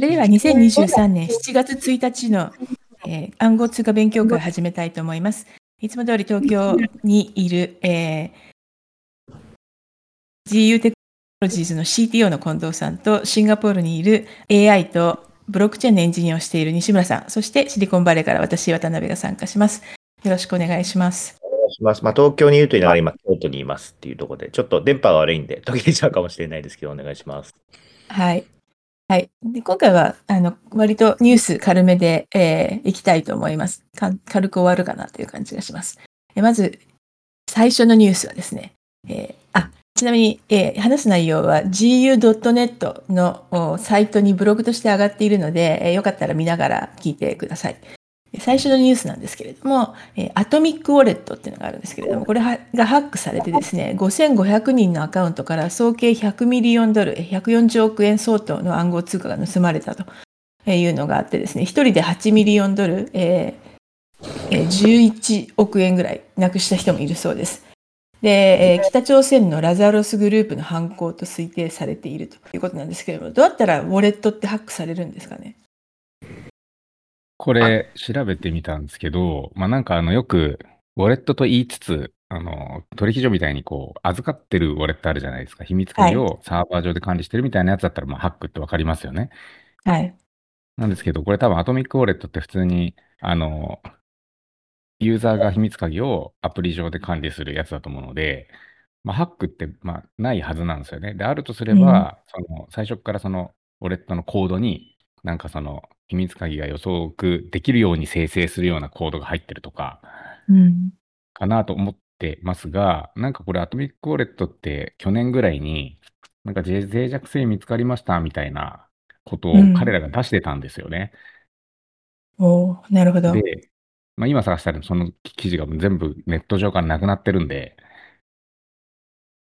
それでは2023年7月1日の、えー暗号通貨勉強会を始めたいと思います。いつも通り東京にいる、えー GU テクノロジーズの CTO の近藤さんと、シンガポールにいる AI とブロックチェーンのエンジニアをしている西村さん、そしてシリコンバレーから私、渡辺が参加します。よろしくお願いします。お願いします。まあ、東京にいると言いながら今、京都にいますっていうところで、ちょっと電波が悪いんで、途切れちゃうかもしれないですけど、お願いします。はい。はい。で今回は、あの、割とニュース軽めで、えーいきたいと思います。軽く終わるかなという感じがします。えまず、最初のニュースはですね、えーあ、ちなみに、えー話す内容は gu.net のサイトにブログとして上がっているので、えーよかったら見ながら聞いてください。最初のニュースなんですけれども、えーアトミックウォレットっていうのがあるんですけれども、これはがハックされてですね、5500人のアカウントから総計100ミリオンドル、えー140億円相当の暗号通貨が盗まれたというのがあってですね、1人で8ミリオンドル、えーえー11億円ぐらいなくした人もいるそうです。で、えー北朝鮮のラザロスグループの犯行と推定されているということなんですけれども、どうやったらウォレットってハックされるんですかね？これ調べてみたんですけど、まあなんかあのよくウォレットと言いつつ、あの取引所みたいにこう預かってるウォレットあるじゃないですか。秘密鍵をサーバー上で管理してるみたいなやつだったらまあハックってわかりますよね。はい。なんですけど、これ多分アトミックウォレットって普通にあのユーザーが秘密鍵をアプリ上で管理するやつだと思うので、まあ、ハックってまあないはずなんですよね。で、あるとすれば、その最初からそのウォレットのコードに、なんかその秘密鍵が予測できるように生成するようなコードが入ってるとか、うん。かなと思ってますが、なんかこれアトミックウォレットって去年ぐらいに、なんか脆脆弱性見つかりましたみたいなことをうん彼らが出してたんですよね。おーなるほど。で、まあ、今探したらその記事が全部ネット上からなくなってるんで、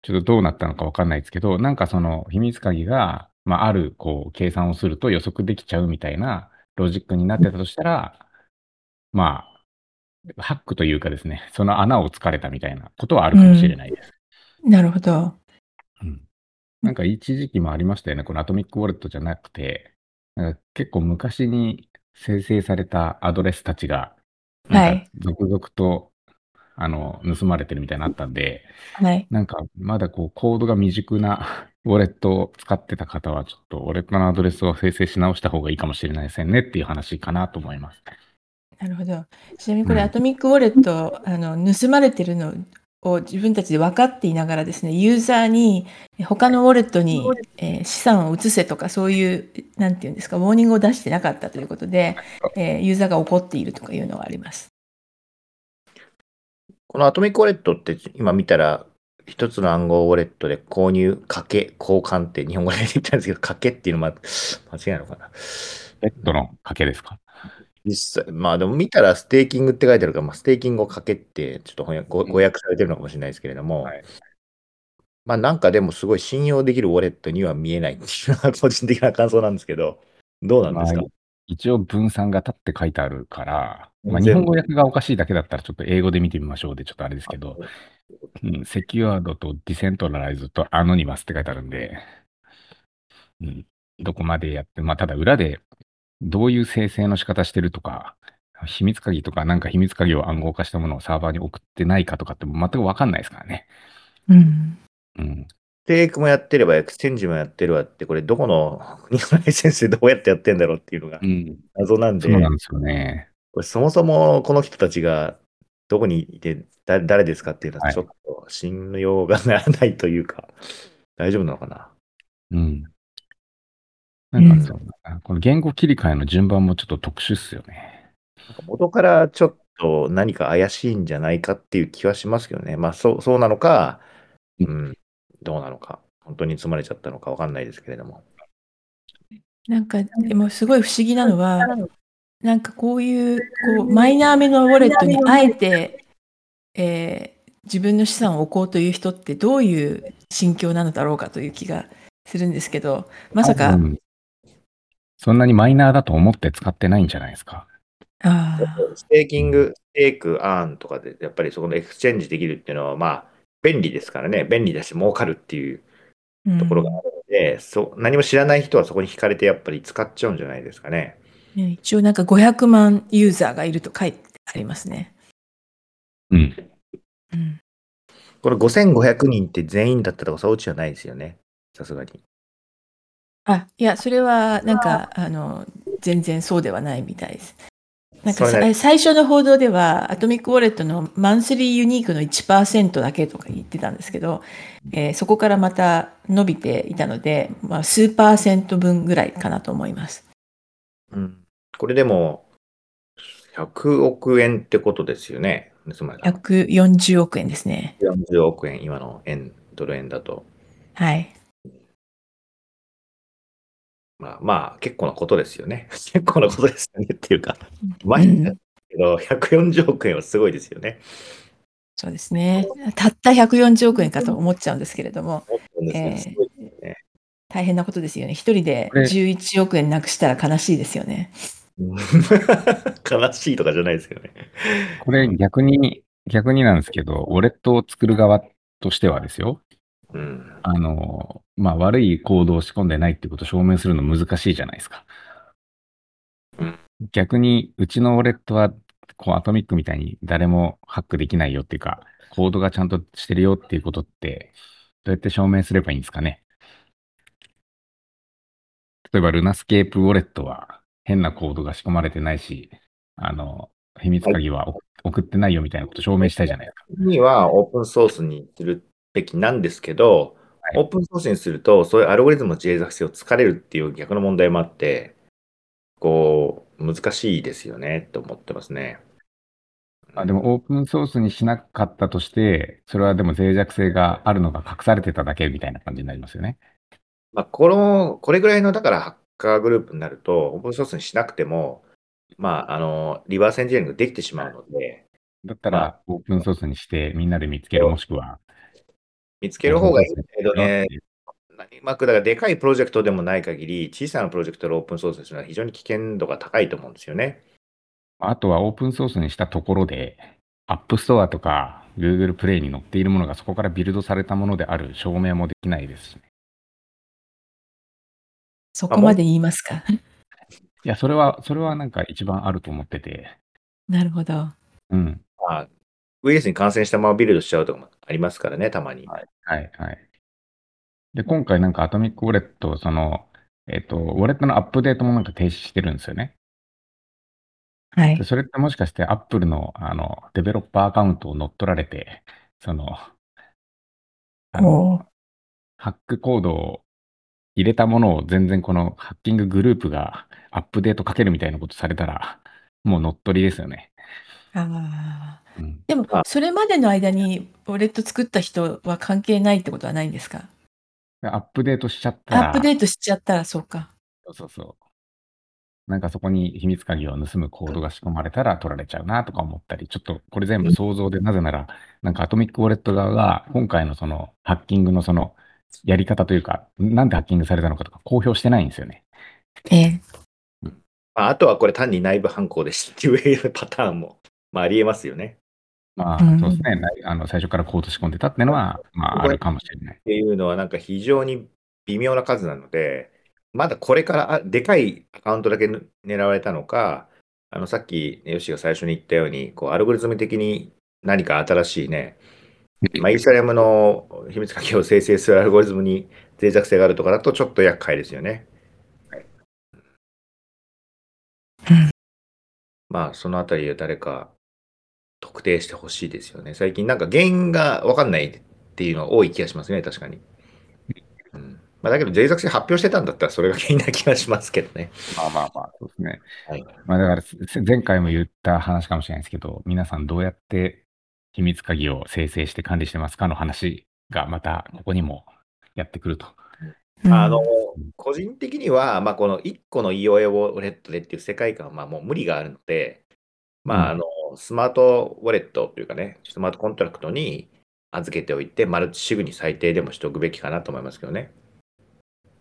ちょっとどうなったのかわかんないですけど、なんかその秘密鍵が、まあ、あるこう計算をすると予測できちゃうみたいなロジックになってたとしたら、まあ、ハックというかですね、その穴を突かれたみたいなことはあるかもしれないです。なるほど。うんなんか一時期もありましたよね、このアトミックウォレットじゃなくて、なんか結構昔に生成されたアドレスたちが、なんか続々と、あの盗まれてるみたいになったんで、はい。なんかまだこうコードが未熟なウォレットを使ってた方は、ちょっとウォレットのアドレスを生成し直した方がいいかもしれないですねっていう話かなと思います。なるほど。ちなみにこれ、うんアトミックウォレット、あの、盗まれてるのを自分たちで分かっていながらですね、ユーザーにえ他のウォレットに、えー資産を移せとか、そういう、なんていうんですか、ウォーニングを出してなかったということで、えーユーザーが怒っているとかいうのがあります。このアトミックウォレットって今見たら、一つの暗号ウォレットで購入、掛け、交換って日本語で言ったんですけど、掛けっていうのは 間違いなのかな？ベットの賭けですか？実際、まあでも見たらステーキングって書いてあるから、まあ、ステーキングをかけって、ちょっと翻訳誤訳されてるのかもしれないですけれども、はい。まあなんかでもすごい信用できるウォレットには見えないっていうのが個人的な感想なんですけど、どうなんですか、まあ一応分散型って書いてあるから、まあ、日本語訳がおかしいだけだったらちょっと英語で見てみましょうでちょっとあれですけど、うん、セキュアードとディセントラライズとアノニマスって書いてあるんで、うん、どこまでやって、まあただ裏でどういう生成の仕方してるとか、秘密鍵とかなんか秘密鍵を暗号化したものをサーバーに送ってないかとかって全くわかんないですからね。うん。うん。ステークもやってればエクスチェンジもやってるわって、これどこの国のライセンスでどうやってやってんだろうっていうのがうん。謎なんで、そうなんですよね。これそもそもこの人たちがどこにいてだ誰ですかっていうのははいちょっと信用がならないというか、大丈夫なのかな？うん。なんかそうだなこの言語切り替えの順番もちょっと特殊っすよね。なんか元からちょっと何か怪しいんじゃないかっていう気はしますけどね。まあそうそうなのか、うん、どうなのか、本当に盗まれちゃったのかわかんないですけれども。なんか、でもすごい不思議なのは、なんかこういう、こう、マイナーめのウォレットにあえて、えー自分の資産を置こうという人ってどういう心境なのだろうかという気がするんですけど、まさか、うんそんなにマイナーだと思って使ってないんじゃないですか？あステーキング、ステーク、アーンとかで、やっぱりそこのエクスチェンジできるっていうのは、まあ、便利ですからね。便利だし、儲かるっていううんところがあるので、そ何も知らない人はそこに惹かれてやっぱり使っちゃうんじゃないですかね。ね一応なんか500万ユーザーがいると書いてありますね。うん。うん。これ5500人って全員だったとかそういうじゃないですよね。さすがに。あ、いや、それはなんか、あの、全然そうではないみたいです。なんか最初の報道では、アトミックウォレットのマンスリーユニークの1%だけとか言ってたんですけど、えーそこからまた伸びていたので、まあ、数パーセント分ぐらいかなと思います。うん、これでも、100億円ってことですよね。つまり140億円ですね。40億円、今の円、ドル円だと。はい。まあまあ、結構なことですよね。結構なことですよねっていうか、まあうんだけど、140億円はすごいですよね。そうですね。たった140億円かと思っちゃうんですけれども、思ったんですえーねすごいですね大変なことですよね。一人でこれ11億円なくしたら悲しいですよね。うん悲しいとかじゃないですけどね。これ逆に、逆になんですけど、ウォレットを作る側としてはですよ。うん。あの、まあ、悪いコードを仕込んでないってことを証明するの難しいじゃないですか。うん逆に、うちのウォレットは、こう、アトミックみたいに誰もハックできないよっていうか、コードがちゃんとしてるよっていうことって、どうやって証明すればいいんですかね。例えば、ルナスケープウォレットは変なコードが仕込まれてないし、あの、秘密鍵は送送ってないよみたいなことを証明したいじゃないですか。にはオープンソースにするべきなんですけど、はいオープンソースにすると、そういうアルゴリズムの脆弱性を突かれるっていう逆の問題もあって、こう、難しいですよね、と思ってますね。あでもオープンソースにしなかったとして、それはでも脆弱性があるのが隠されてただけみたいな感じになりますよね。まあ、この、これぐらいの、だからカーグループになると、オープンソースにしなくても、まあ、あの、リバースエンジニアリングできてしまうので、だったまらオープンソースにしてみんなで見つけるもしくは。見つける方がいいけどねまあ、だからでかいプロジェクトでもない限り、小さなプロジェクトでオープンソースにするのは非常に危険度が高いと思うんですよね。あとはオープンソースにしたところで、App Store とか Google Play に載っているものがそこからビルドされたものである証明もできないですしね。そこまで言いますか？いや、それは、それはなんか一番あると思ってて。なるほど。うん。まあ、ウイルスに感染したままビルドしちゃうとかもありますからね、たまに。はい、はい、はい。で、今回なんかアトミックウォレット、その、えっ、と、ウォレットのアップデートもなんか停止してるんですよね。はいで。それってもしかして Apple のあのデベロッパーアカウントを乗っ取られて、その、あのハックコードを入れたものを全然このハッキンググループがアップデートかけるみたいなことされたら、もう乗っ取りですよね。あーうん、でもあ、それまでの間にウォレット作った人は関係ないってことはないんですか？でアップデートしちゃったら、アップデートしちゃったらそうか。そうそうそう。なんかそこに秘密鍵を盗むコードが仕込まれたら取られちゃうなとか思ったり、ちょっとこれ全部想像で、なぜなら、なんかアトミックウォレット側が今回のそのハッキングのそのやり方というか、なんでハッキングされたのかとか公表してないんですよね。ええまあ、あとはこれ単に内部犯行でしたっていうパターンも、まあ、ありえますよね。まあ、うんそうですね。ないあの最初からコード仕込んでたっていうのは、まあ、あるかもしれない。っていうのはなんか非常に微妙な数なので、まだこれからあでかいアカウントだけぬ狙われたのか、あのさっきヨシが最初に言ったように、こうアルゴリズム的に何か新しいね、まあ、イーサリアムの秘密鍵を生成するアルゴリズムに脆弱性があるとかだとちょっと厄介ですよね。うんまあそのあたりを誰か特定してほしいですよね。最近なんか原因が分かんないっていうのが多い気がしますね、確かに。うんまあ、だけど脆弱性発表してたんだったらそれが原因な気がしますけどね。まあまあまあ、そうですね。はいまあだから、す前回も言った話かもしれないですけど、皆さんどうやって秘密鍵を生成して管理してますかの話がまたここにもやってくると。うんあの、個人的には、まあ、この1個の EOA ウォレットでっていう世界観は、まあ、もう無理があるので、まあ、あうんの、スマートウォレットというかね、スマートコントラクトに預けておいて、マルチシグに最低でもしておくべきかなと思いますけどね。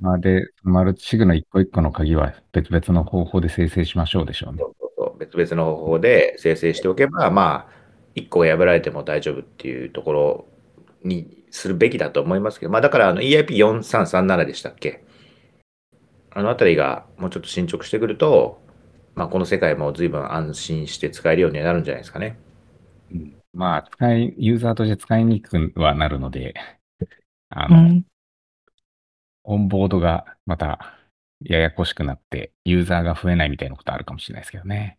まあで、マルチシグの一個一個の鍵は別々の方法で生成しましょうでしょうねそ。うそうそう別々の方法で生成しておけば、まあ、1個が破られても大丈夫っていうところにするべきだと思いますけど、まあ、だからあの EIP4337 でしたっけ？あのあたりがもうちょっと進捗してくると、まあ、この世界も随分安心して使えるようになるんじゃないですかね。うんまあ、使い、ユーザーとして使いにくくはなるので、あの、うん。オンボードがまたややこしくなって、ユーザーが増えないみたいなことあるかもしれないですけどね。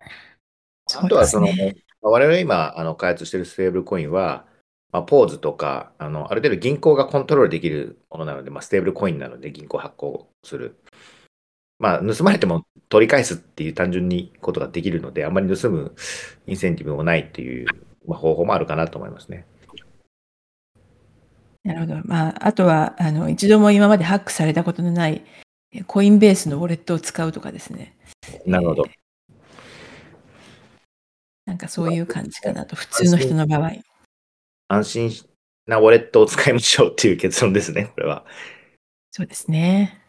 あとはその、すね。我々今あの開発しているステーブルコインは、まあ、ポーズとかあの、ある程度銀行がコントロールできるものなので、まあ、ステーブルコインなので銀行発行する。まあ、盗まれても取り返すっていう単純にことができるので、あまり盗むインセンティブもないっていう、まあ、方法もあるかなと思いますね。なるほど。まあ、あとは、あの、一度も今までハックされたことのない、えコインベースのウォレットを使うとかですね。なるほど。なんかそういう感じかなと、普通の人の場合。安心なウォレットを使いましょうっていう結論ですね、これは。そうですね。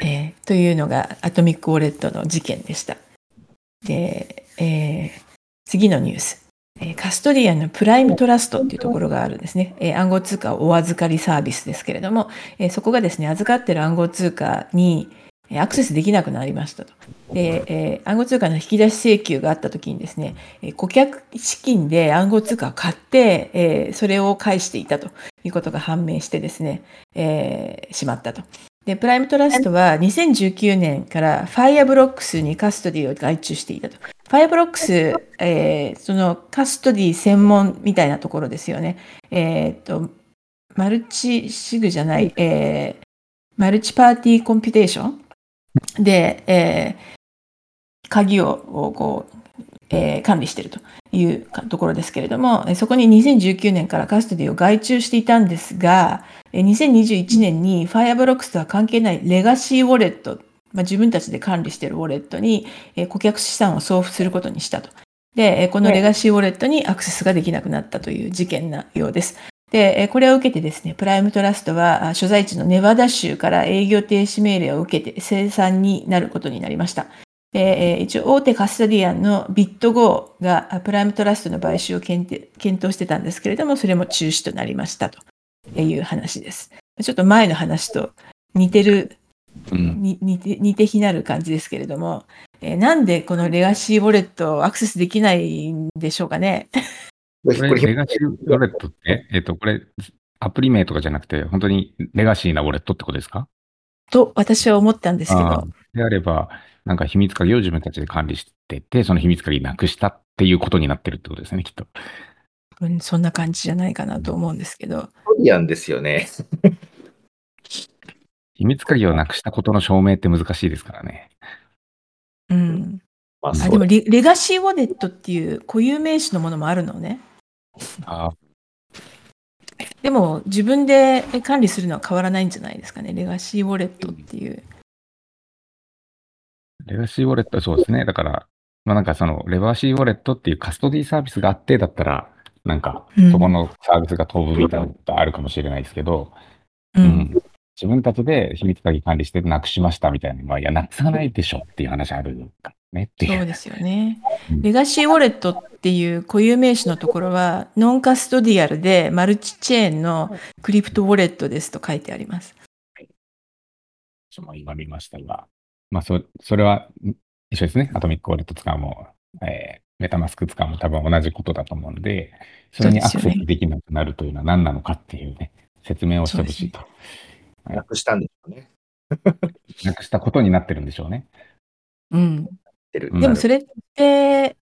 えーというのがアトミックウォレットの事件でした。で、えー次のニュース。えーカストディアンの Prime Trust っていうところがあるんですね。えー暗号通貨お預かりサービスですけれども、えーそこがですね、預かってる暗号通貨にえーアクセスできなくなりましたと。で、えー暗号通貨の引き出し請求があったときにですね、え顧客資金で暗号通貨を買って、えーそれを返していたということが判明してですね、えーしまったと。で、 Prime Trust は2019年から Fireblocks にカストディを外注していたと。 Fireblocks、えーそのカストディ専門みたいなところですよね。えっ、と、マルチシグじゃない、えーマルチパーティーコンピュテーションで、えー鍵ををこう、えー管理しているというかところですけれども、えーそこに2019年からカストディを外注していたんですが、えー2021年に Fireblocks とは関係ないレガシーウォレット、まあ、自分たちで管理しているウォレットに、えー顧客資産を送付することにしたと。で、えーこのレガシーウォレットにアクセスができなくなったという事件なようです。で、えーこれを受けてですね、プライムトラストはあ所在地のネバダ州から営業停止命令を受けて生産になることになりました。で、えー一応大手カスタディアンのビットゴーがあプライムトラストの買収を検討検討してたんですけれども、それも中止となりましたという話です。ちょっと前の話と似てる、うん。に似て似て非なる感じですけれども、えーなんでこのレガシーウォレットをアクセスできないんでしょうかね。ここれ、レガシーウォレットって、えっと、これ、アプリ名とかじゃなくて、本当にレガシーなウォレットってことですか？と私は思ったんですけど、であれば、なんか秘密鍵を自分たちで管理してて、その秘密鍵なくしたっていうことになってるってことですね、きっと。うんそんな感じじゃないかなと思うんですけど、トリアンですよね。秘密鍵をなくしたことの証明って難しいですからね。うん。まあ、でもレレガシーウォレットっていう固有名詞のものもあるのね。ああでも自分で管理するのは変わらないんじゃないですかね。レガシーウォレットっていう。レガシーウォレット、そうですね。だから、まあなんかその、レガシーウォレットっていうカストディサービスがあってだったら、なんかうん、そこのサービスが飛ぶみたいなことあるかもしれないですけど、ううんん。自分たちで秘密鍵管理してなくしましたみたいなのは、いや、なくさないでしょっていう話あるからねっていう。そうですよねうん。レガシーウォレットっていう固有名詞のところは、ノンカストディアルでマルチチェーンのクリプトウォレットですと書いてあります。私も今見ましたが、まあそ、それはん一緒ですね。アトミックウォレット使うも、えーメタマスク使うも多分同じことだと思うので、それにアクセスできなくなるというのは何なのかっていうね、説明をしてほしいと。なくしたんですよね。なくしたことになってるんでしょうね。うん。てるうんでもそれって、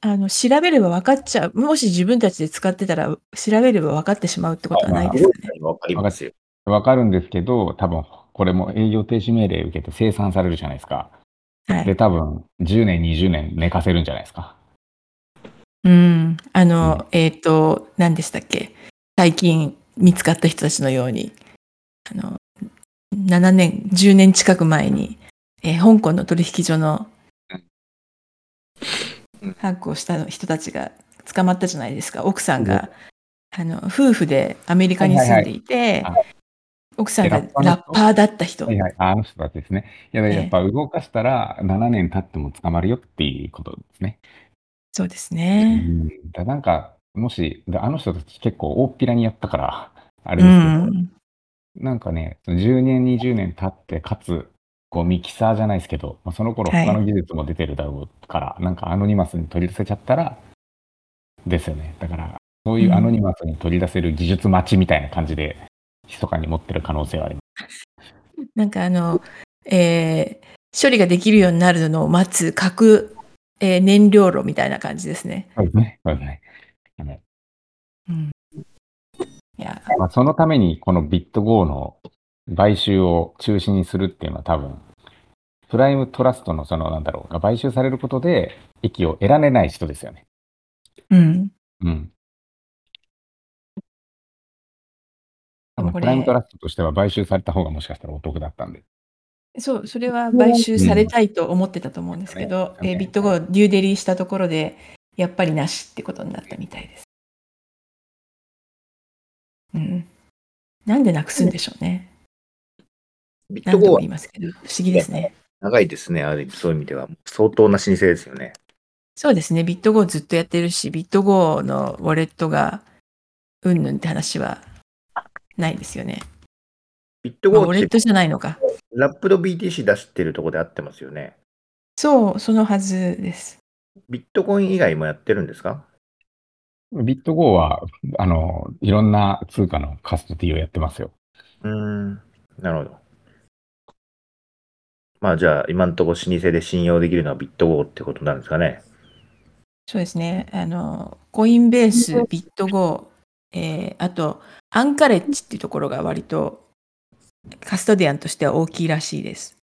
あの、調べれば分かっちゃう。もし自分たちで使ってたら、調べれば分かってしまうってことはないですかね。わかりますよ。わかるんですけど、多分これも営業停止命令受けて生産されるじゃないですか。で、はい。多分10年、20年寝かせるんじゃないですか。うん。あの、えっ、と、何でしたっけ？最近見つかった人たちのように、あの、7年、10年近く前に、えー香港の取引所のうんハックをした人たちが捕まったじゃないですか。奥さんうんが、あの、夫婦でアメリカに住んでいて、奥さんがえラッパーだった人。はいはい、あの人たちですね。いや、ええやっぱ動かしたら7年経っても捕まるよっていうことですね。そうですうね。ん、だなんか、もし、であの人たち結構大っぴらにやったから、あれうですけど、ん。なんかね、その10年、20年経って、かつ、こうミキサーじゃないですけど、まあ、その頃はい他の技術も出てるだろうから、なんかアノニマスに取り出せちゃったら、ですよね。だから、そういうアノニマスに取り出せる技術待ちみたいな感じで、密かに持ってる可能性はあります。なんかあの、えー処理ができるようになるのを待つ核、えー燃料炉みたいな感じですね。そうですね。そうですね。あのうん。いや、まあ、そのために、このビット GO の買収を中止にするっていうのは多分、プライムトラストのその、なんだろう、が買収されることで、益を得られない人ですよね。うん。うん。多分、プライムトラストとしては買収された方がもしかしたらお得だったんで。そう、それは買収されたいと思ってたと思うんですけど、うんえービットゴーデューデリーしたところで、やっぱりなしってことになったみたいです。うん。なんでなくすんでしょうね。ビット何度も言いますけど、不思議ですね。長いですね。ある意味そういう意味では。相当な老舗ですよね。そうですね、ビットゴーずっとやってるし、ビットゴーのウォレットがうんぬんって話はないですよね。ビットまあ、ウォレットじゃないのか。ラップド BTC 出してるとこで合ってますよね。そう、そのはずです。ビットコイン以外もやってるんですか？ビット GO は、あの、いろんな通貨のカストディをやってますよ。うーん。なるほど。まあじゃあ今のところ老舗で信用できるのはビット GO ってことなんですかね。そうですね。あの、 Coinbase、BitGo、えーあと、 Anchorage っていうところが割とカストディアンとしては大きいらしいです。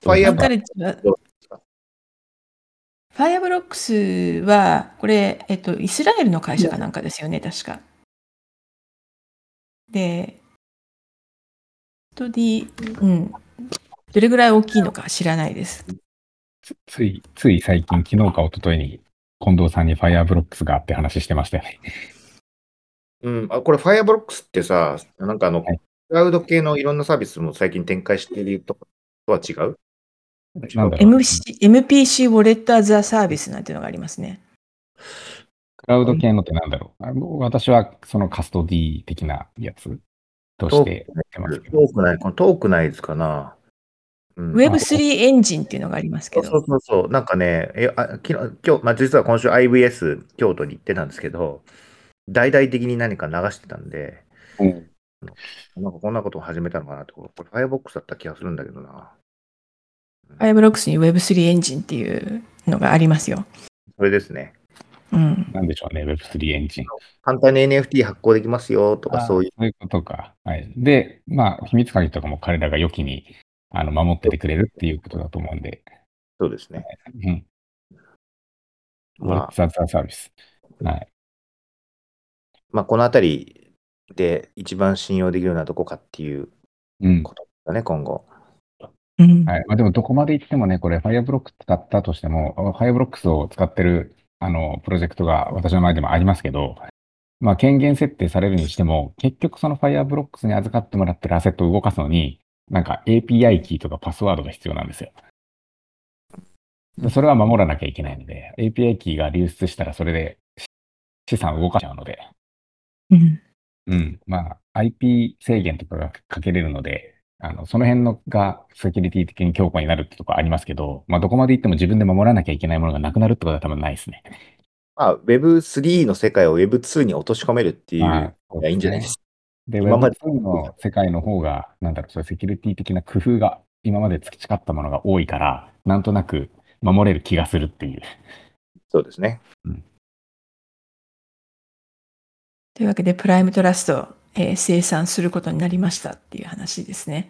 ファイアブロッアンカレッジは、 Fireblocks は、これ、えっと、イスラエルの会社かなんかですよね、確か。で、トディ、うん、どれぐらい大きいのか知らないです。つつい、つい最近、昨日か一昨日に、近藤さんに Fireblocks があって話してましたよね。うん、あこれ、ファイアブロックスってさ、なんかあの、はいクラウド系のいろんなサービスも最近展開しているとことは違う？なんだろう MC MPC ウォレットアザーサービスなんていうのがありますね。クラウド系のってなんだろう。あの私はそのカストディ的なやつとしてやってますけど。トークナイこのトークナイズかな。うん、Web3 エンジンっていうのがありますけそうど。そうそう、なんかね、えあ昨日今日、まあ、実は今週 IVS 京都に行ってたんですけど、大々的に何か流してたんで、うんなんかこんなことを始めたのかなって、これ、ファイアボックスだった気がするんだけどな。Fireblocks に Web3 エンジンっていうのがありますよ。それですね。うん。なんでしょうね、Web3 エンジン。簡単に NFT 発行できますよとか、そういう。そういうことか。はい。で、まあ、秘密鍵とかも彼らが良きにあの守っててくれるっていうことだと思うんで。そうですね。うん。まあ、サーサービス。はい。まあ、このあたりで一番信用できるのはどこかっていううん。ことだね、今後。うんはい。まあ、でも、どこまで行ってもね、これ、Fireblocks 使ったとしても、Fireblocks を使ってる、あの、プロジェクトが私の前でもありますけど、まあ、権限設定されるにしても、結局その Fireblocks に預かってもらってるアセットを動かすのに、なんか API キーとかパスワードが必要なんですよ。でそれは守らなきゃいけないので、API キーが流出したらそれで資産を動かしちゃうので、うんうん。まあ、IP 制限とかがかけれるので、あの、その辺のがセキュリティ的に強固になるってとこありますけど、まあ、どこまで行っても自分で守らなきゃいけないものがなくなるってことは多分ないですね。まあ、Web3 の世界を Web2 に落とし込めるっていう、まあいやいいんじゃないですか。で、今まで Web2 の世界の方が、なんだろう、そういうセキュリティ的な工夫が今まで培ったものが多いから、なんとなく守れる気がするっていう。そうですね。というわけで、プライムトラストを、えー生産することになりましたっていう話ですね。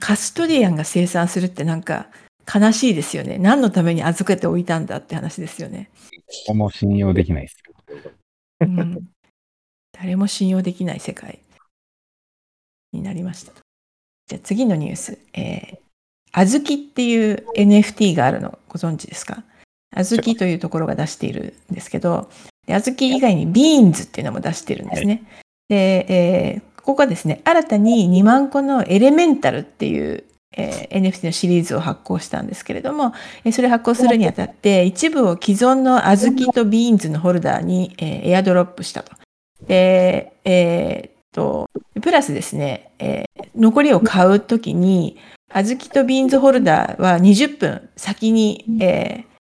カストディアンが生産するってなんか悲しいですよね。何のために預けておいたんだって話ですよね。ここも信用できないです。うん、誰も信用できない世界になりました。じゃあ次のニュース。えー、あずきっていう NFT があるのご存知ですか？あずきというところが出しているんですけど、であずき以外にビーンズっていうのも出してるんですね。で、えーここがですね、新たに2万個のエレメンタルっていう、えー NFT のシリーズを発行したんですけれども、えーそれを発行するにあたって、一部を既存の Azuki と Beanz のホルダーに、えーエアドロップしたと。で、えーっと、プラスですね、えー残りを買うときに、 Azuki と Beanz ホルダーは20分先に、えー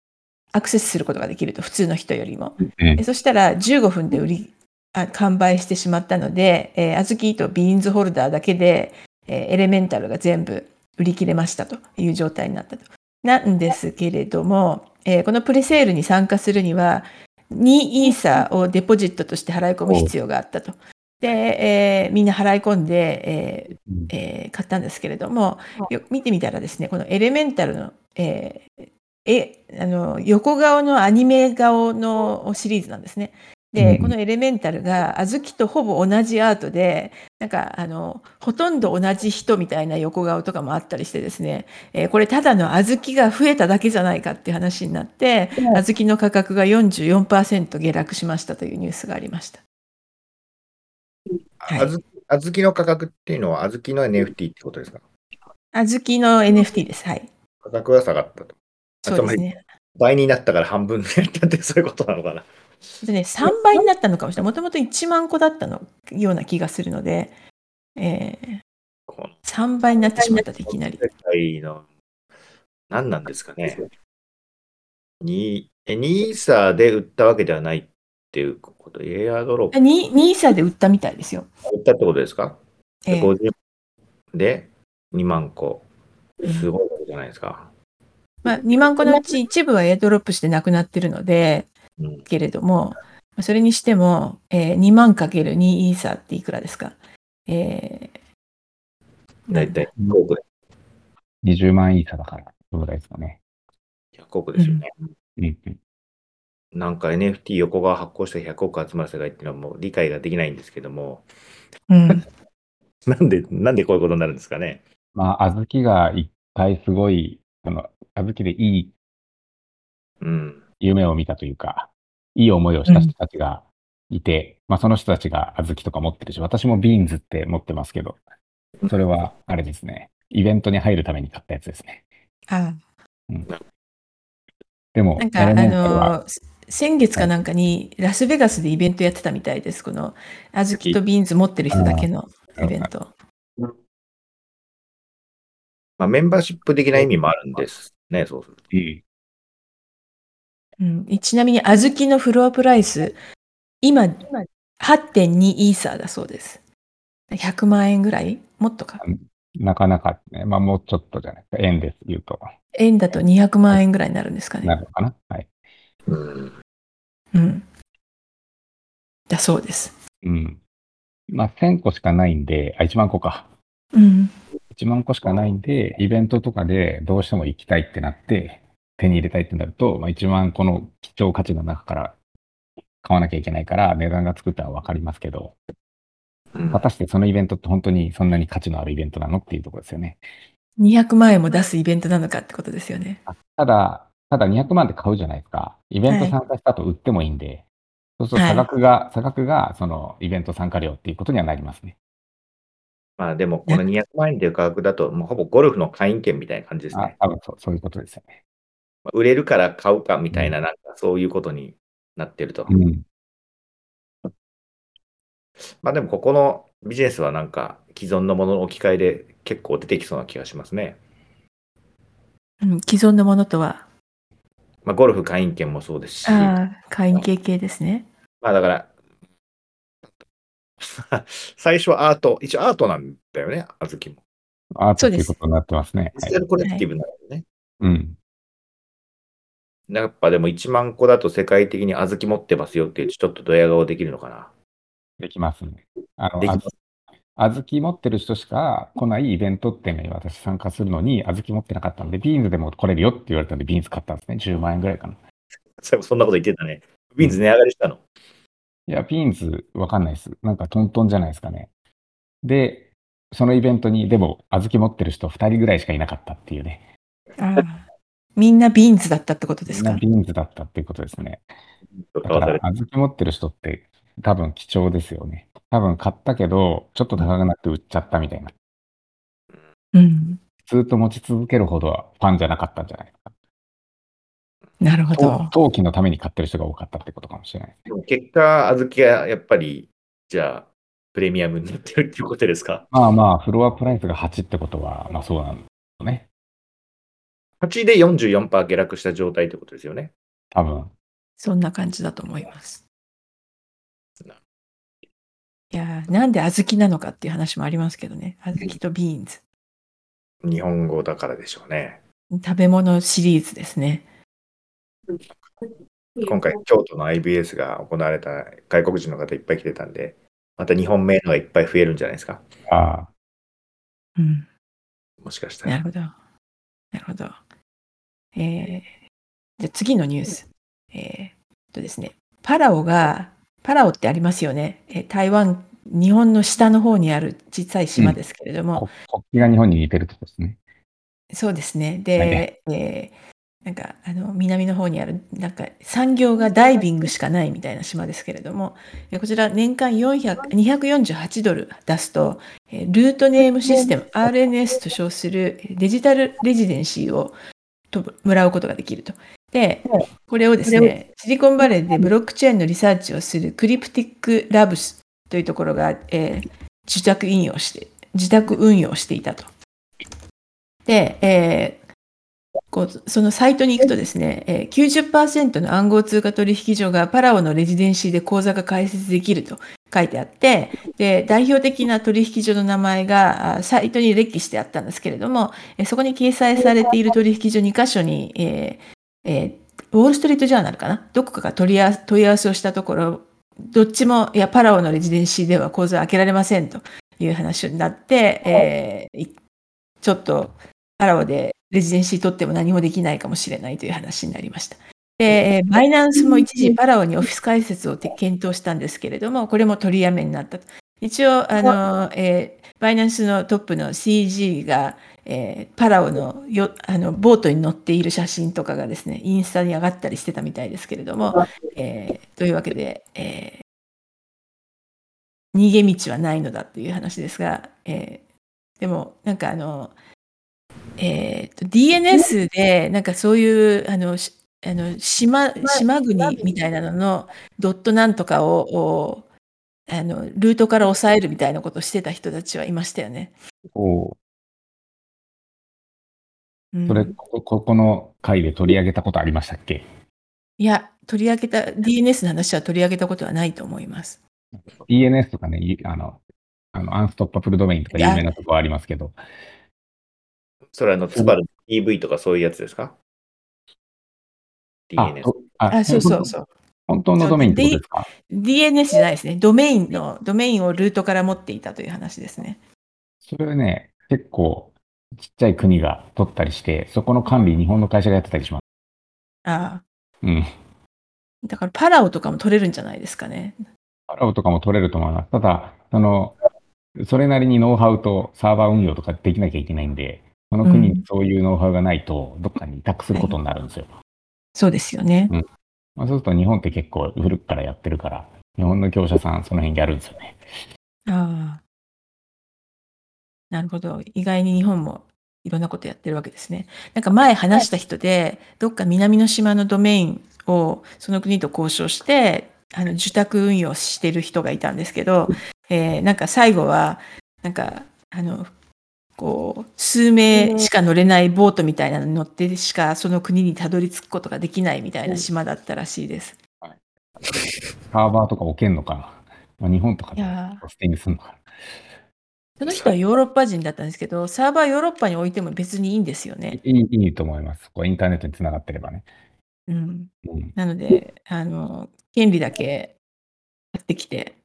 アクセスすることができると、普通の人よりも。ええそしたら15分で売りあ完売してしまったので、えー、 Azuki と Beanz ホルダーだけで、えーエレメンタルが全部売り切れましたという状態になったと。なんですけれども、えーこのプレセールに参加するには、2イーサをデポジットとして払い込む必要があったと。で、えーみんな払い込んで、えーうんえー買ったんですけれども、よ見てみたらですね、このエレメンタルの、えーえあの横顔のアニメ顔のシリーズなんですね。で、うんこのエレメンタルが小豆とほぼ同じアートで、なんかあのほとんど同じ人みたいな横顔とかもあったりしてですね、えーこれただの小豆が増えただけじゃないかっていう話になって、小豆の価格が44%下落しましたというニュースがありました。はい小豆の価格っていうのは、小豆の NFT ってことですか？小豆の NFT です。はい。価格が下がったと。そうですね。倍になったから半分になったってそういうことなのかな。でね、3倍になったのかもしれない。もともと1万個だったのような気がするので、えーこの3倍になってしまったといきなり。何なんですかね。ニーサで売ったわけではないっていうこと、エアドロップニニーサで売ったみたいですよ。売ったってことですか、えー50で2万個。すごいことじゃないですか。まあ、2万個のうち一部はエアドロップしてなくなってるので、うん、けれども、まあそれにしても、えー2万かける2イーサーっていくらですか？えーだいたい100億。で20万イーサだから、どうぐらいですかね。100億ですよね。うん。うんなんか NFT 横側発行して100億集まる世界っていうのはもう理解ができないんですけども、うん、なんで、なんでこういうことになるんですかね？まあ、小豆が一回すごい、その、小豆でいい。うん。夢を見たというか、いい思いをした人たちがいて、まあその人たちが小豆とか持ってるし、私もビーンズって持ってますけど、それはあれですね、イベントに入るために買ったやつですね。あでも、なんか、あの、先月かなんかにラスベガスでイベントやってたみたいです。この、小豆とビーンズ持ってる人だけのイベント。まあ、メンバーシップ的な意味もあるんですね、そうすると。うんうん、ちなみに、小豆のフロアプライス、今、8.2イーサーだそうです。100万円ぐらい？もっとか？なかなかね、まあもうちょっとじゃないですか、円です言うと、円だと200万円ぐらいになるんですかね。なるのかな？はい。うん。うん。だそうです。うん。まあ1000個しかないんで、あ、1万個か。うん。1万個しかないんで、イベントとかでどうしても行きたいってなって、手に入れたいってなると、まあ、1万個の貴重価値の中から買わなきゃいけないから、値段がつくってのはわかりますけど、うん果たしてそのイベントって本当にそんなに価値のあるイベントなのっていうところですよね。200万円も出すイベントなのかってことですよね。ただ、ただ200万で買うじゃないですか。イベントはい参加した後売ってもいいんで、そうすると差額が、差額がそのイベント参加料っていうことにはなりますね。まあでも、この200万円という価格だと、もうほぼゴルフの会員権みたいな感じですあね。多分そうそういうことですよね。まあ売れるから買うかみたいな、なんかそういうことになってると。うん。まあでも、ここのビジネスはなんか既存のものの置き換えで結構出てきそうな気がしますね。うん、既存のものとは、まあ、ゴルフ会員権もそうですし、ああ、会員系系ですね。まあだから、最初はアート、一応アートなんだよね、 Azuki も。アートそうですっていうことになってますね。はいデジタルコレクティブなんだよね。うん。やっぱでも1万個だと世界的に Azuki 持ってますよっていうちょっとドヤ顔できるのかな。できますね。あの、できますあず小豆持ってる人しか来ないイベントっていうのに私参加するのに、 Azuki 持ってなかったので、 Beanz でも来れるよって言われたので、 Beanz 買ったんですね。10万円ぐらいかな。最 後そんなこと言ってたね。 Beanz 値上がりしたの？いや、 Beanz わかんないです。なんかトントンじゃないですかね。で、そのイベントに、でも、 Azuki 持ってる人2人ぐらいしかいなかったっていうね。ああみんな Beanz だったってことですか？みんな Beanz だったっていうことですね。とだから、小豆持ってる人って多分貴重ですよね。多分買ったけど、ちょっと高くなって売っちゃったみたいな。うん。ずっと持ち続けるほどはファンじゃなかったんじゃないですか。なるほど。陶器のために買ってる人が多かったってことかもしれないですね。でも結果、小豆がやっぱりじゃあ、プレミアムになってるっていうことですか？まあまあ、フロアプライスが8ってことは、まあそうなんだね。?8 で44%下落した状態ってことですよね。多分。そんな感じだと思いますないやーなんで小豆なのかっていう話もありますけどね小豆とビーンズ日本語だからでしょうね。食べ物シリーズですね今回、京都の IBS が行われた外国人の方いっぱい来てたんで、また日本名のがいっぱい増えるんじゃないですか。ああ、うんもしかしたら。なるほど。なるほど。えー、じゃあ次のニュース。えーっとですね、パラオが、パラオってありますよね。えー台湾、日本の下の方にある小さい島ですけれども、こ国旗が日本に似てるってことですね。そうですね。はいで、えーなんかあの南の方にあるなんか産業がダイビングしかないみたいな島ですけれどもえこちら年間400 248ドル出すとえールートネームシステム RNS と称するデジタルレジデンシーをともらうことができると。でこれをですねシリコンバレーでブロックチェーンのリサーチをするクリプティックラブスというところが、えー自宅引用して自宅運用していたと。で、えーこうそのサイトに行くとですね、えー90%の暗号通貨取引所がパラオのレジデンシーで口座が開設できると書いてあって、で代表的な取引所の名前がサイトに列記してあったんですけれども、そこに掲載されている取引所2箇所に、えーえーウォール・ストリート・ジャーナルかな、どこかが問い合わ問い合わせをしたところ、どっちも、いや、パラオのレジデンシーでは口座を開けられませんという話になって、えーちょっとパラオでレジデンシー取っても何もできないかもしれないという話になりました。で、えーバイナンスも一時パラオにオフィス開設をて検討したんですけれども、これも取りやめになった。と。一応、あの、えーバイナンスのトップの CG が、えーパラオのよあのボートに乗っている写真とかがですね、インスタに上がったりしてたみたいですけれども、えーというわけで、えー逃げ道はないのだという話ですが、えーでもなんかあの、えーと DNS でなんかそういうあのしあの島島国みたいなののドットなんとかををあのルートから抑えるみたいなことをしてた人たちはいましたよね。おうんそれ、こここの回で取り上げたことありましたっけ？いや、取り上げた、DNS の話は取り上げたことはないと思います。?ENS とかね、いあの、あのアンストッパブルドメインとか有名なとこありますけど、それはあの、ツバル EV とかそういうやつですか？あ ?DNS。とああ、そうそうそう。本当のドメインですか？DNS じゃないですね。ドメインの、ドメインをルートから持っていたという話ですね。それね、結構ちっちゃい国が取ったりして、そこの管理日本の会社がやってたりします。あうん。あ。だからパラオとかも取れるんじゃないですかね。パラオとかも取れると思います。ただ、その、それなりにノウハウとサーバー運用とかできなきゃいけないんで、その国にそういうノウハウがないと、どっかに委託することになるんですよ。そうですよね。まあ、そうすると日本って結構古くからやってるから、日本の業者さんその辺やるんですよね。ああ。なるほど。意外に日本もいろんなことやってるわけですね。なんか前話した人で、どっか南の島のドメインをその国と交渉して、あの受託運用してる人がいたんですけど、えーなんか最後は、なんか、あの、こう、数名しか乗れないボートみたいなのに乗ってしかその国にたどり着くことができないみたいな島だったらしいです。サーバーとか置けんのかな。まあ、日本とかでいやー捨てにすんのかな。その人はヨーロッパ人だったんですけど、サーバーヨーロッパに置いても別にいいんですよね。いいいいと思います。こうインターネットにつながってればね。うん。うん、なので、あの、権利だけ買ってきて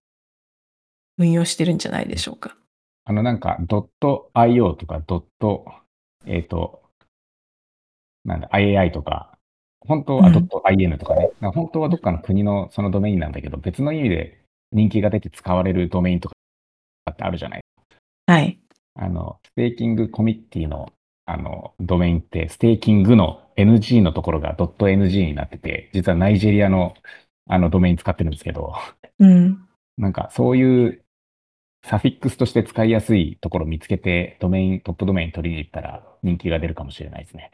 運用してるんじゃないでしょうか。あの、なんか、ドット .io とか、ドット、えっ、と、なんだ、IAI とか、本当はうんドット .in とかね、なんか本当はどっかの国のそのドメインなんだけど、別の意味で人気が出て使われるドメインとかってあるじゃない。はい。あの、ステーキングコミッティの、あの、ドメインって、ステーキングの NG のところがドット .ng になってて、実はナイジェリアの、あの、ドメイン使ってるんですけど、うん。なんかそういうサフィックスとして使いやすいところを見つけて、ドメイン、トップドメイン取りに行ったら人気が出るかもしれないですね。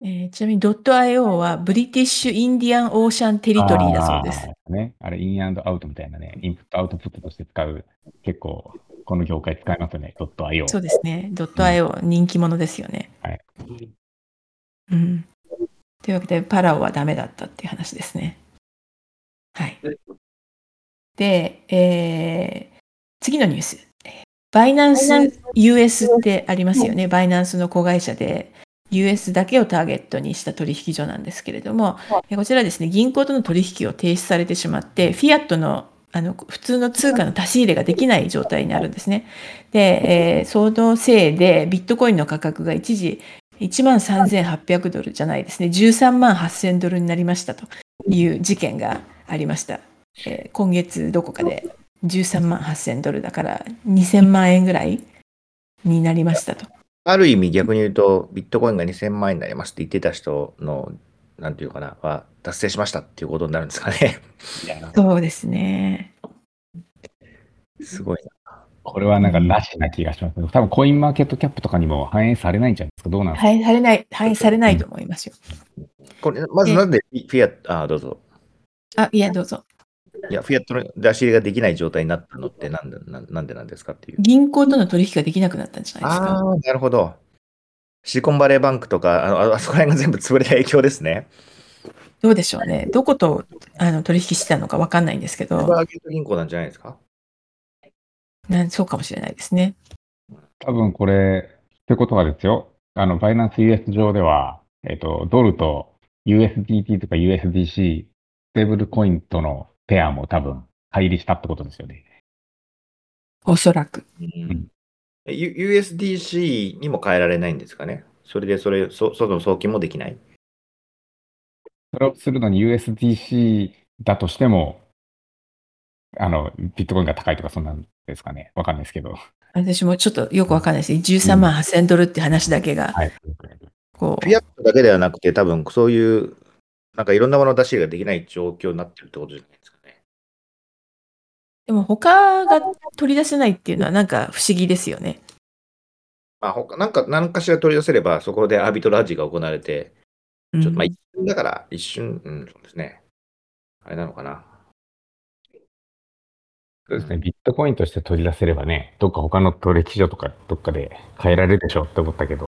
えーちなみに .io はブリティッシュ・インディアン・オーシャン・テリトリーだそうです。あーね。あれ、インアウトみたいなね、インプットアウトプットとして使う、結構、この業界使いますよね、.io。そうですね。.io 人気者ですよね。はい。うん。というわけで、パラオはダメだったっていう話ですね。はい。で、えー次のニュース。バイナンス US ってありますよね。バイナンスの子会社で US だけをターゲットにした取引所なんですけれども、えこちらですね、銀行との取引を停止されてしまって、フィアットのあの普通の通貨の足し入れができない状態になるんですね。で、えーそのせいでビットコインの価格が一時1万3800ドルじゃないですね、13万8000ドルになりましたという事件がありました。えー今月どこかで13万8000ドルだから2000万円ぐらいになりましたと。ある意味逆に言うと、ビットコインが2000万円になりますって言ってた人の、なんていうかな、は達成しましたっていうことになるんですかね。そうですね。すごいこれはなんかなしな気がしますね。多分コインマーケットキャップとかにも反映されないんじゃないですか。どうなんですか、反映されない、反映されないと思いますよ。な。これ、まずなんでフィアあ、どうぞ。あ、いや、どうぞ。いや、フィアットの出し入れができない状態になったのってなんでななんでなんですかっていう。銀行との取引ができなくなったんじゃないですか？ああ、なるほど。シリコンバレーバンクとか、あのああそこら辺が全部潰れた影響ですね。どうでしょうね。どことあの取引してたのかわかんないんですけど、バーゲート銀行なんじゃないですか？なんそうかもしれないですね。多分これ、ってことはですよ。あの、バイナンス US 上では、えっ、と、ドルと USDT とか USDC、ステーブルコインとのペアも多分、入りしたってことですよね。おそらく。うん USDC にも変えられないんですかね？それでそれ、そ外の送金もできない？それをするのに USDC だとしても、あの、ビットコインが高いとかそんなんですかね？わかんないですけど。私もちょっとよくわかんないです。13万8000ドルって話だけが、はい。こう、フィアットだけではなくて、多分そういう、なんかいろんなもの出し入れができない状況になってるってことじゃないでも他が取り出せないっていうのはなんか不思議ですよね。まあ、他なんか、何かしら取り出せれば、そこでアービトラージが行われて、うんちょっとまあ一瞬だから、一瞬、うん、そうですね。あれなのかな。そうですね。ビットコインとして取り出せればね、どっか他の取引所とかどっかで変えられるでしょって思ったけど。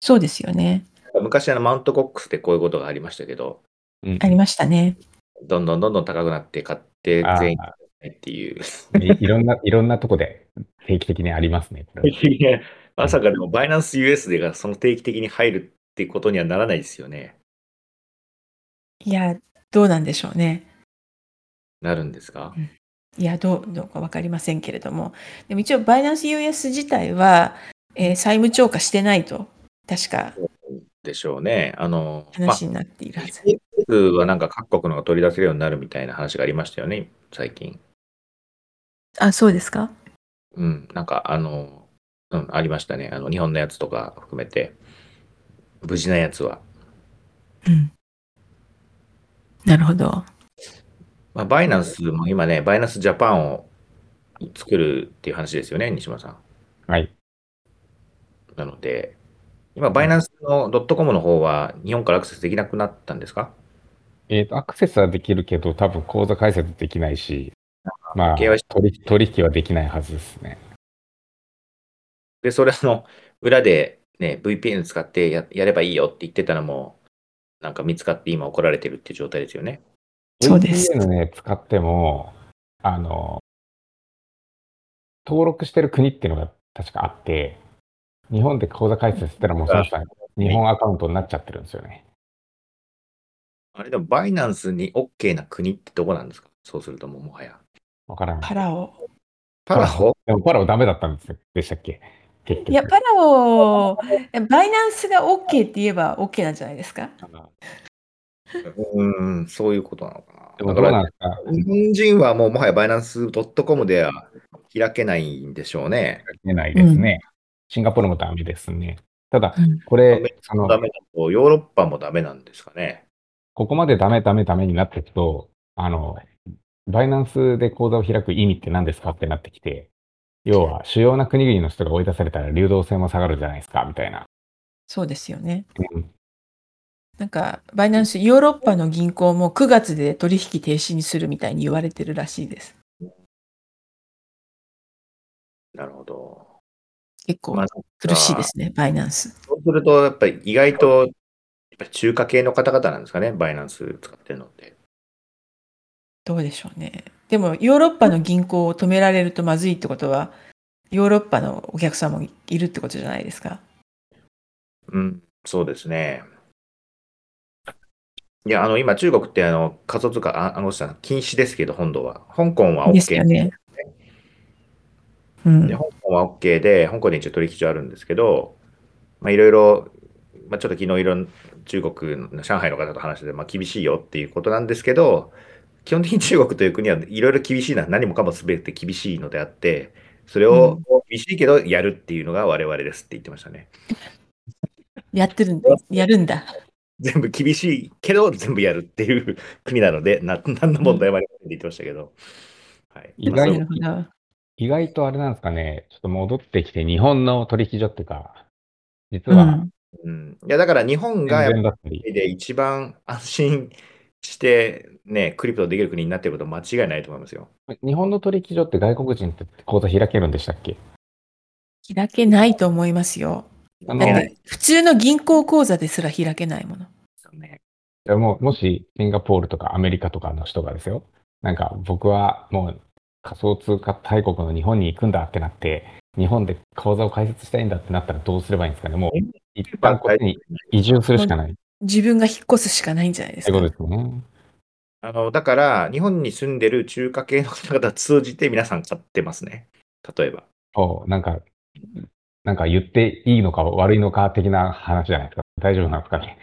そうですよね。昔あのマウントコックスでこういうことがありましたけど、うんありましたね。どんどんどんどん高くなって買って全員っていう。いいろんな、いろんなとこで定期的にありますね。これはいや まさかでもバイナンス US でがその定期的に入るっていうことにはならないですよね。いや、どうなんでしょうね。なるんですか？いや、どう、どうかわかりませんけれども。でも一応、バイナンス US 自体は、えー債務超過してないと、確かでしょうね。あの、まあ、話になっているはず。US はなんか各国のが取り出せるようになるみたいな話がありましたよね、最近。あ、そうですか？うん、なんかあの、うん、ありましたね。あの、日本のやつとか含めて、無事なやつは。うん。なるほど。まあ、バイナンスも今ね、バイナンスジャパンを作るっていう話ですよね、西村さん。はい。なので、今、バイナンスのドットコムの方は日本からアクセスできなくなったんですか？えっ、と、アクセスはできるけど、多分口座開設できないし、まあ、KYC 取り取引はできないはずですね。で、それあの、裏でね、VPN 使ってややればいいよって言ってたのも、なんか見つかって今怒られてるっていう状態ですよね。そうです VPN ね、使っても、あの、登録してる国っていうのが確かあって、日本で口座開設したらもうその人は日本アカウントになっちゃってるんですよね。あれでも、バイナンスに OK な国ってどこなんですか？そうするともうもはや。わからない。パラオ。パラオ？でもパラオダメだったんですよ。でしたっけ？結局。いや、パラオ、バイナンスが OK って言えば OK なんじゃないですか？うーん、そういうことなのかでな。だからもどうなんですか？日本人はもうもはやバイナンス .com では開けないんでしょうね。出ないですね。シンガポールもダメですね。ただ、うんこれ、その、ダメだと、ヨーロッパもダメなんですかね。ここまでダメダメダメになっていくと、あの、バイナンスで口座を開く意味って何ですか？ってなってきて、要は主要な国々の人が追い出されたら流動性も下がるじゃないですか、みたいな。そうですよね。うんなんか、バイナンス、ヨーロッパの銀行も9月で取引停止にするみたいに言われてるらしいです。なるほど。結構まあ苦しいですね、バイナンス。そうすると、やっぱり意外と、やっぱり中華系の方々なんですかね、バイナンス使ってるのって。どうでしょうね。でも、ヨーロッパの銀行を止められるとまずいってことは、ヨーロッパのお客さんもいるってことじゃないですか。うん、そうですね。いや、あの、今、中国って、あの、仮想通貨、ああのさん、禁止ですけど、本土は。香港は OK ですよね。うんで、。香港は OK で、香港で一応取引所あるんですけど、まあ、いろいろ、まあ、ちょっと昨日いろん中国の上海の方と話してて、まあ、厳しいよっていうことなんですけど、基本的に中国という国はいろいろ厳しいのは何もかも全て厳しいのであって、それを厳しいけどやるっていうのが我々ですって言ってましたね。やってるんだ。やるんだ。全部厳しいけど全部やるっていう国なので、な何の問題もありませんって言ってましたけど。はい。意まあ外。意外とあれなんですかね、ちょっと戻ってきて、日本の取引所っていうか、実はうん。うん、いやだから日本がやっぱりで一番安心してね、クリプトできる国になっていることは間違いないと思いますよ。日本の取引所って外国人って口座開けるんでしたっけ？開けないと思いますよ。あのだって、普通の銀行口座ですら開けないもの。ねいやもうもしシンガポールとかアメリカとかの人がですよ、なんか僕はもう仮想通貨大国の日本に行くんだってなって、日本で口座を開設したいんだってなったらどうすればいいんですかね？もう一旦こっちに移住するしかないっ自分が引っ越すしかないんじゃないですか。てことですよね。あのだから日本に住んでる中華系の方々を通じて皆さん買ってますね。例えば。そう、なんか、なんか言っていいのか悪いのか的な話じゃないですか。大丈夫なんですかね。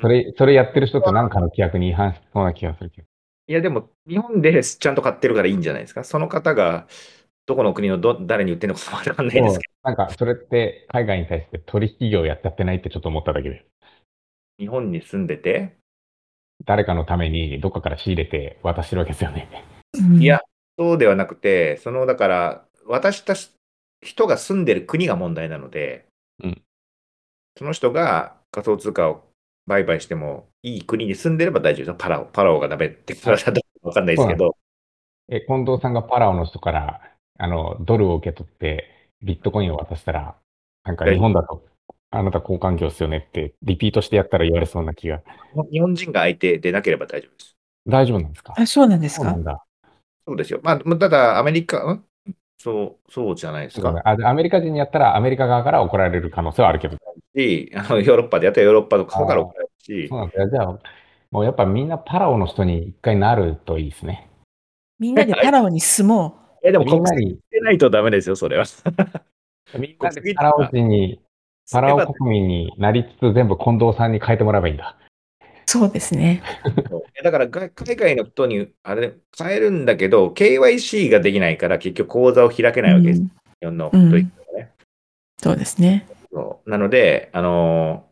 それ、それやってる人って何かの規約に違反しそうな気がするけど。いやでも日本でちゃんと買ってるからいいんじゃないですか。その方がどこの国のど誰に売ってるのかわかんないですけど、なんかそれって海外に対して取引業やっちゃってないってちょっと思っただけで。日本に住んでて、誰かのためにどっかから仕入れて渡してるわけですよね。うん。いや、そうではなくて、そのだから私たち人が住んでる国が問題なので、うん。その人が仮想通貨を売買してもいい国に住んでれば大丈夫ですよ。パラオ、パラオがダメって言ったらわかんないですけど、え、近藤さんがパラオの人から、あの、ドルを受け取って、ビットコインを渡したら、なんか日本だと、あなた交換業っすよねって、リピートしてやったら言われそうな気が。日本人が相手でなければ大丈夫です。大丈夫なんですか？あ、そうなんですか？そうなん。だ。そうですよ。まあ、ただ、アメリカ、ん？そう、そうじゃないですか。ねアメリカ人にやったら、アメリカ側から怒られる可能性はあるけど。し、あのヨーロッパでやったらヨーロッパの方から怒られるしそう、なんだよ。じゃあ、もうやっぱみんなパラオの人に一回なるといいですね。みんなでパラオに住もえ、でもみん国籍なに、でないとダメですよ、それは。みんなでパラオ人に、パラオ国民になりつつ全部近藤さんに変えてもらえばいいんだ。う。そうですね。だからが海外の人にあれ変えるんだけど、KYC ができないから結局口座を開けないわけです。うん日本のうんね。そうですね。そうなので、あのー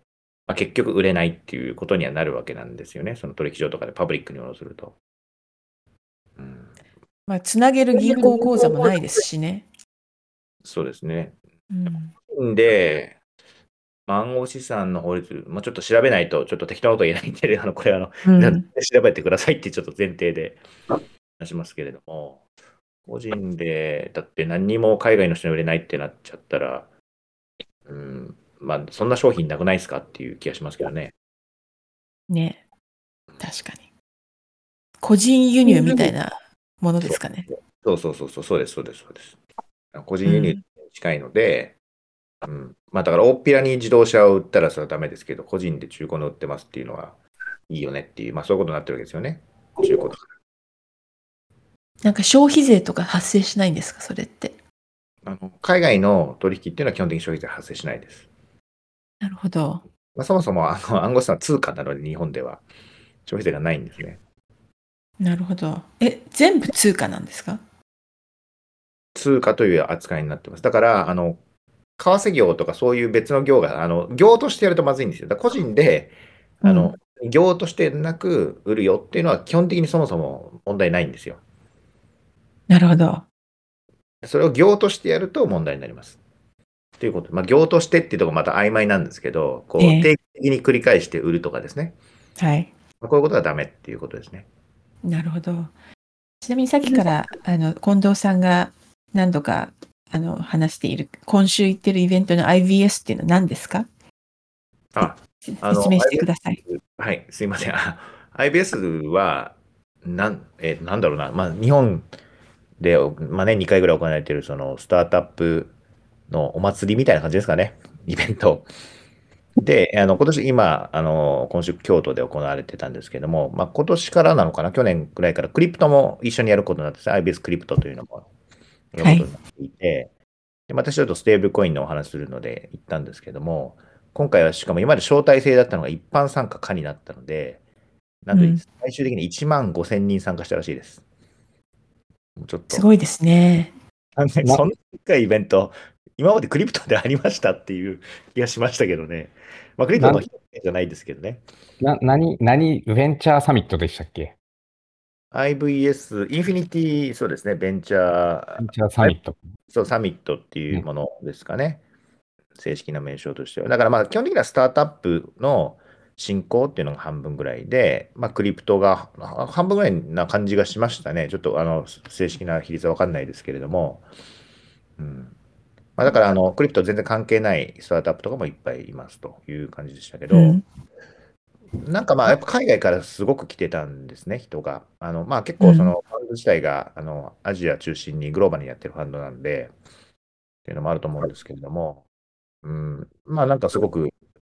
まあ、結局売れないっていうことにはなるわけなんですよね。その取引所とかでパブリックに下ろすると。うん、まあ、つなげる銀行口座もないですしね。そうですね。うん。で、暗号資産の法律、まあ、ちょっと調べないと、ちょっと適当なこと言えないんで、あのこれあの、うん、調べてくださいってちょっと前提で話しますけれども、個人で、だって何にも海外の人に売れないってなっちゃったら、うん、まあ、そんな商品なくないですかっていう気がしますけどね。ね。確かに。個人輸入みたいなものですかね。そうそうそうそう、そうです、そうです、そうです。個人輸入に近いので、うん、まあだから大っぴらに自動車を売ったらそれはダメですけど、個人で中古の売ってますっていうのはいいよねっていう、まあそういうことになってるわけですよね。中古とか。なんか消費税とか発生しないんですか、それって？あの海外の取引っていうのは基本的に消費税発生しないです。なるほど。まあ、そもそもあの 暗号資産は通貨なので日本では消費税がないんですね。なるほど。え、全部通貨なんですか？通貨という扱いになってます。だから、あの、為替業とかそういう別の業が、あの、業としてやるとまずいんですよ。だ個人で、あの、業としてなく売るよっていうのは基本的にそもそも問題ないんですよ。なるほど。それを業としてやると問題になります。ということ。まあ、業としてっていうところまた曖昧なんですけど、こう、ええ定義的に繰り返して売るとかですね。はい。まあこういうことはダメっていうことですね。なるほど。ちなみにさっきから、あの、近藤さんが何度か、あの、話している、今週行ってるイベントの IBS っていうのは何ですか？あ、あの説明してください。はい、すいません。あ IBS は、なん、え、なんだろうな、まあ、日本で、まあね、2回ぐらい行われている、その、スタートアップのお祭りみたいな感じですかね、イベント。で、あの、今年、今、あの、今週、京都で行われてたんですけども、まあ、今年からなのかな、去年くらいから、クリプトも一緒にやることになってて、IBS クリプトというのも、やることになっていて、で私ちょっとステーブルコインのお話するので行ったんですけども、今回はしかも今まで招待制だったのが一般参加可になったので、なんとうん最終的に1万5千人参加したらしいです。ちょっと、すごいですね。そんなでっかいイベント、今までクリプトでありましたっていう気がしましたけどね。まあ、クリプトの人じゃないですけどね。な、何、何、ベンチャーサミットでしたっけ？IVS、インフィニティ、そうですね、ベンチャーベンチャーサミット。そう、サミットっていうものですかね。正式な名称としては。だからまあ基本的にはスタートアップの進行っていうのが半分ぐらいで、まあクリプトがあ半分ぐらいな感じがしましたね。ちょっとあの正式な比率は分かんないですけれども。うん。まあだからあのクリプト全然関係ないスタートアップとかもいっぱいいますという感じでしたけど、うん。なんかまあ、やっぱ海外からすごく来てたんですね、人が。あの、まあ結構そのファンド自体が、あの、アジア中心にグローバルにやってるファンドなんで、っていうのもあると思うんですけれども、うん、まあなんかすごく、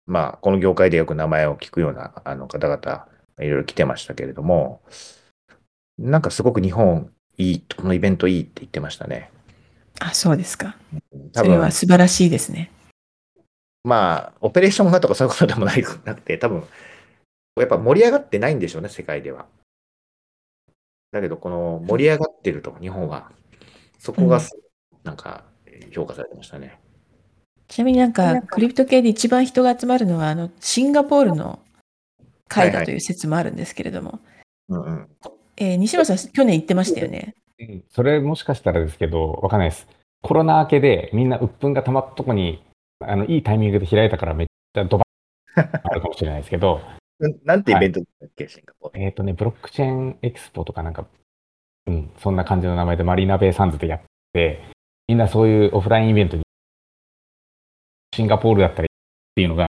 まあこの業界でよく名前を聞くようなあの方々、いろいろ来てましたけれども、なんかすごく日本いい、このイベントいいって言ってましたね。あ、そうですか。多分それは素晴らしいですね。まあ、オペレーションがとかそういうことでもないなくて、多分やっぱ盛り上がってないんでしょうね、世界では。だけど、この盛り上がってると、日本は。そこがす、なんか、評価されてましたね。ちなみになんか、クリプト系で一番人が集まるのは、あの、シンガポールの会だという説もあるんですけれども、うんうん。えー西村さん、去年行ってましたよね。うんそれもしかしたらですけど、わかんないです。コロナ明けでみんな鬱憤が溜まったとこに、あの、いいタイミングで開いたからめっちゃドバッあるかもしれないですけど、ななんてイベントだっけ、シンガポール。えっ、とね、ブロックチェーンエクスポとかなんか、うん、そんな感じの名前でマリーナベイサンズでやって、みんなそういうオフラインイベントに、シンガポールだったりっていうのが、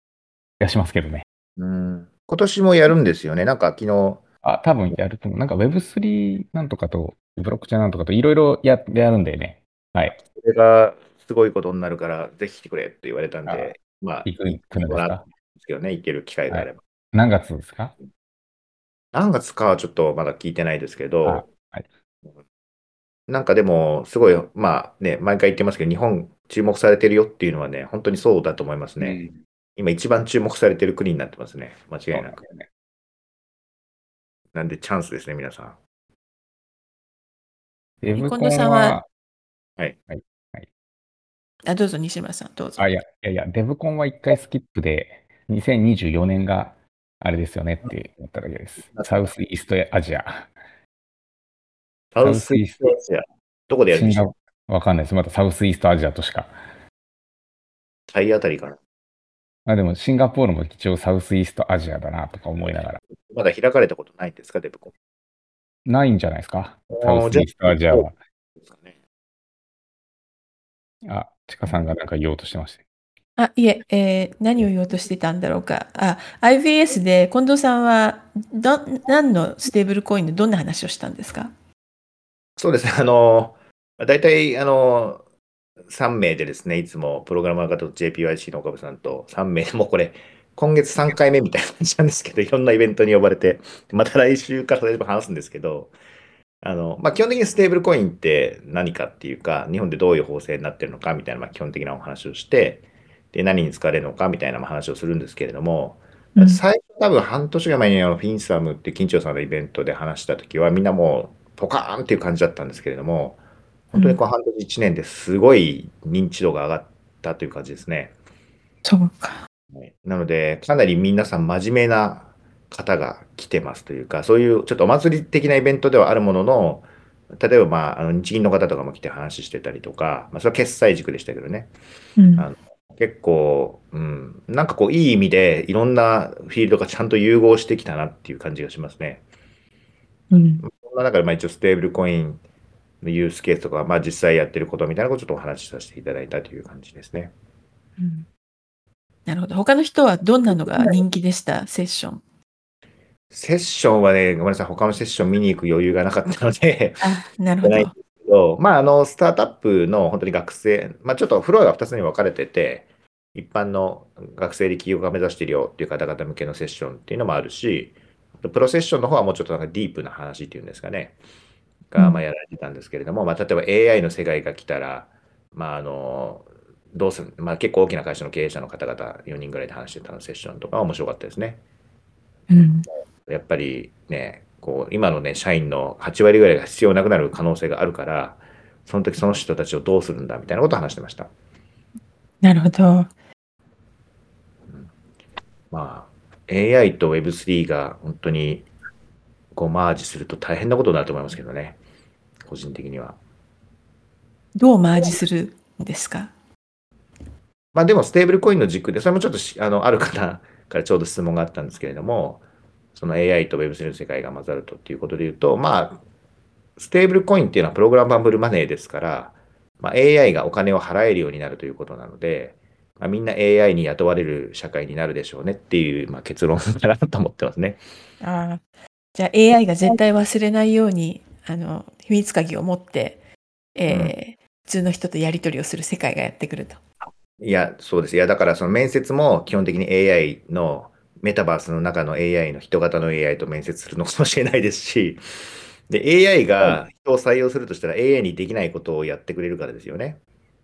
気がしますけどね。うん。今年もやるんですよね？なんか昨日、あ、多分やると思う。なんか Web3 なんとかと、ブロックチェーンなんとかといろいろややるんでね。はい。それがすごいことになるから、ぜひ来てくれって言われたんで、まあ、行く、行くのですか？ですけどね、行ける機会があれば。何月ですか？何月かはちょっとまだ聞いてないですけど、あはいなんかでも、すごい、まあね、毎回言ってますけど、日本注目されてるよっていうのはね、本当にそうだと思いますね。うん今一番注目されてる国になってますね。間違いなく。ねなんでチャンスですね、皆さん。デブコンさんははい。あ、どうぞ、西村さん、どうぞ。あ、いや、いやいや、デブコンは一回スキップで、2024年があれですよねって思っただけです。サウスイーストアジア。サウスイーストアジア。どこでやるんでしょうシンガわかんないです。まだサウスイーストアジアとしか。タイあたりかな。あでも、シンガポールも一応サウスイーストアジアだなとか思いながら。まだ開かれたことないんですか、デブコン。ないんじゃないですか？サウスイーストアジアは。あ、チカさんがなんか言おうとしてました。あ、いえ、えー何を言おうとしてたんだろうか。あ、IBS で近藤さんは、ど、何のステーブルコインでどんな話をしたんですか？そうですね、あの、大体、あの、3名でですね、いつもプログラマーの方と JPYC の岡部さんと3名もうこれ、今月3回目みたいな感じなんですけど、いろんなイベントに呼ばれて、また来週からそれで話すんですけど、あの、まあ、基本的にステーブルコインって何かっていうか、日本でどういう法制になってるのかみたいな、まあ、基本的なお話をして、で、何に使われるのかみたいな話をするんですけれども、うん最初多分半年ぐらい前にあのフィンサムって緊張さんのイベントで話した時はみんなもうポカーンっていう感じだったんですけれども本当にこの半年1年ですごい認知度が上がったという感じですね。そうか。はいなのでかなり皆さん真面目な方が来てますというかそういうちょっとお祭り的なイベントではあるものの例えば、まあ、あの日銀の方とかも来て話してたりとか、まあ、それは決済軸でしたけどねうんあの結構、うん、なんかこう、いい意味で、いろんなフィールドがちゃんと融合してきたなっていう感じがしますね。うん。そんな中で、まあ一応、ステーブルコインのユースケースとか、まあ実際やってることみたいなことをちょっとお話しさせていただいたという感じですね。うんなるほど。他の人はどんなのが人気でした？セッション。セッションはね、ごめんなさい、他のセッション見に行く余裕がなかったので、あ、なるほど ないん。ですけど、まあ、あの、スタートアップの本当に学生、まあ、ちょっとフロアが2つに分かれてて、一般の学生で起業家目指してるよっていう方々向けのセッションっていうのもあるし、プロセッションの方はもうちょっとなんかディープな話っていうんですかね、が、うんまあ、やられてたんですけれども、まあ、例えば AI の世界が来たら、まあ、あの、どうする、まあ、結構大きな会社の経営者の方々4人ぐらいで話してたのセッションとかは面白かったですね。うん。やっぱりね、こう今のね、社員の8割ぐらいが必要なくなる可能性があるから、その時その人たちをどうするんだみたいなことを話してました。なるほど。まあ、AI と Web3 が本当にこうマージすると大変なことになると思いますけどね、個人的には。どうマージするんですか？まあでも、ステーブルコインの軸で、それもちょっとしあのある方からちょうど質問があったんですけれども、その AI と Web3 の世界が混ざるとっていうことで言うと、まあ、ステーブルコインっていうのはプログラマブルマネーですから、まあ、AI がお金を払えるようになるということなので、まあ、みんな AI に雇われる社会になるでしょうねっていう、まあ、結論かなと思ってますね。ああ。じゃあ AI が絶対忘れないように、あの、秘密鍵を持って、えー普通の人とやり取りをする世界がやってくると。いや、そうです。いや、だからその面接も基本的に AI のメタバースの中の AI の人型の AI と面接するのかもしれないですし、で、AI が人を採用するとしたら AI にできないことをやってくれるからですよね。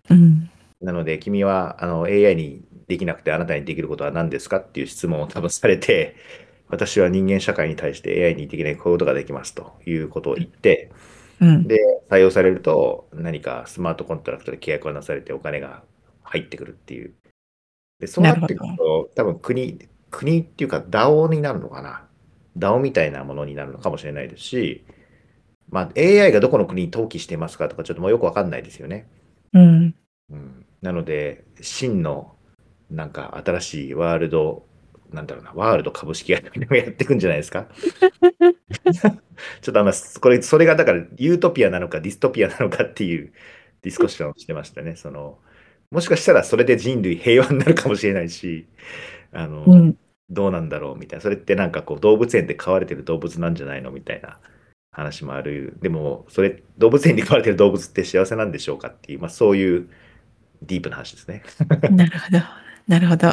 うん。なので、君はあの AI にできなくてあなたにできることは何ですかっていう質問を多分されて、私は人間社会に対して AI にできないこういうことができますということを言って、うん。で、採用されると何かスマートコントラクトで契約がなされてお金が入ってくるっていう。で、そうなってくるなと、多分国、国っていうか DAO になるのかな？DAO みたいなものになるのかもしれないですし、まあ AI がどこの国に登記してますかとかちょっともうよくわかんないですよね。うん。うん、なので、真のなんか新しいワールド、なんだろうな、ワールド株式会社みたいなのをやっていくんじゃないですか？ちょっとあんま、これ、それがだからユートピアなのかディストピアなのかっていうディスコッションをしてましたね。その、もしかしたらそれで人類平和になるかもしれないし、あの、うん。どうなんだろうみたいな。それってなんかこう動物園で飼われてる動物なんじゃないのみたいな話もある。でも、それ、動物園で飼われてる動物って幸せなんでしょうかっていう、まあそういうディープな話ですね。なるほど。なるほど。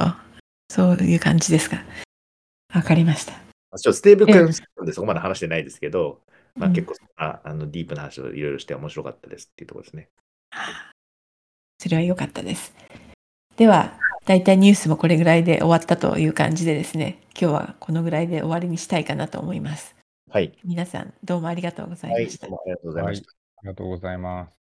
そういう感じですか。わかりました。ちょっとステーブルコインでそこまで話してないですけど、まあうん結構そんなあのディープな話をいろいろして面白かったですっていうところですね。それは良かったです。では、大体ニュースもこれぐらいで終わったという感じでですね、今日はこのぐらいで終わりにしたいかなと思います。はい。皆さん、どうもありがとうございはい、ましたどう。もありがとうございました。ありがとうございます。